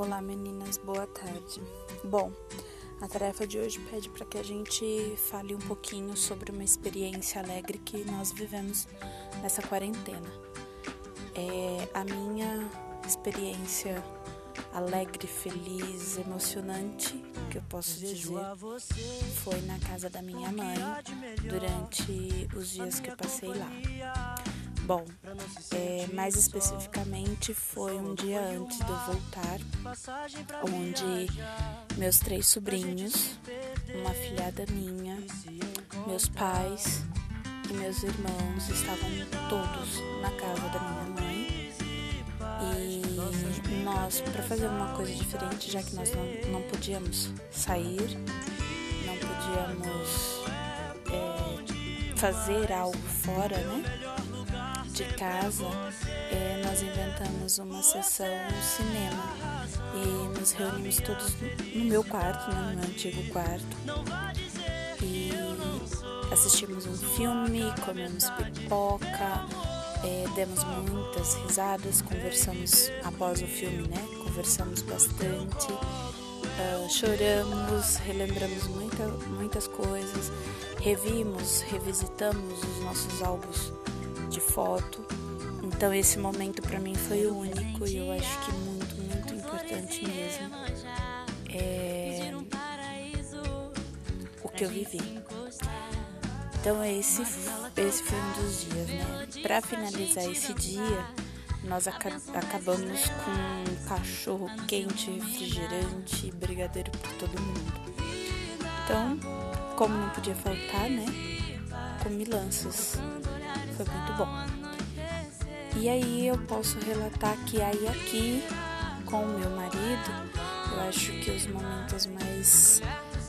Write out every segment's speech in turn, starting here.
Olá meninas, boa tarde. Bom, a tarefa de hoje pede para que a gente fale um pouquinho sobre uma experiência alegre que nós vivemos nessa quarentena. É a minha experiência alegre, feliz, emocionante, que eu posso dizer, foi na casa da minha mãe durante os dias que eu passei lá. Bom, é, mais especificamente foi um dia antes de eu voltar, onde meus três sobrinhos, uma filhada minha, meus pais e meus irmãos estavam todos na casa da minha mãe. E nós, para fazer uma coisa diferente, já que nós não, não podíamos sair, não podíamos é, fazer algo fora, né? De casa, é, nós inventamos uma sessão no cinema e nos reunimos todos no meu quarto, né, no meu antigo quarto. E assistimos um filme, comemos pipoca, é, demos muitas risadas, conversamos após o filme, né? Conversamos bastante, uh, choramos, relembramos muita, muitas coisas, revimos, revisitamos os nossos álbuns de foto. Então esse momento para mim foi único e eu acho que muito, muito importante mesmo. É o que eu vivi. Então esse, esse foi um dos dias, né? Para finalizar esse dia, nós acabamos com cachorro quente, refrigerante, brigadeiro para todo mundo. Então, como não podia faltar, né? Comi lanças foi muito bom. E aí eu posso relatar que aí aqui com o meu marido, eu acho que os momentos mais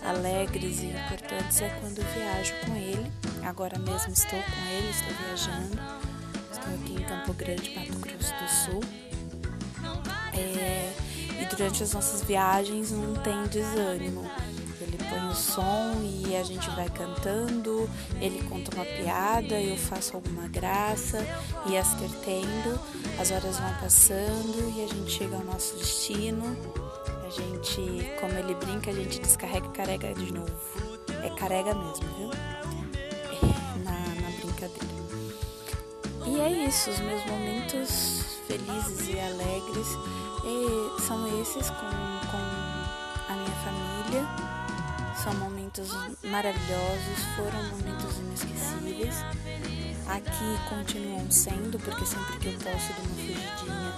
alegres e importantes é quando eu viajo com ele. Agora mesmo estou com ele, estou viajando. Estou aqui em Campo Grande, Mato Grosso do Sul. É, e durante as nossas viagens não tem desânimo põe o som e a gente vai cantando, ele conta uma piada, eu faço alguma graça e as tendo, as horas vão passando e a gente chega ao nosso destino. A gente, como ele brinca, a gente descarrega e carrega de novo. É carrega mesmo, viu? Na, na brincadeira. E é isso, os meus momentos felizes e alegres e são esses com, com a minha família são momentos maravilhosos, foram momentos inesquecíveis. Aqui continuam sendo, porque sempre que eu posso dou uma fugidinha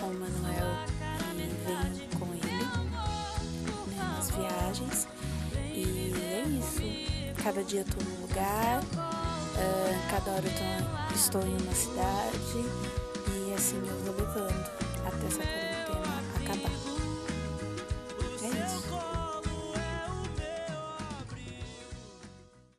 com o Manuel e venho com ele né, nas viagens. E é isso. Cada dia eu tô num lugar, uh, cada hora eu tô, estou em uma cidade e assim eu vou levando até essa quarentena.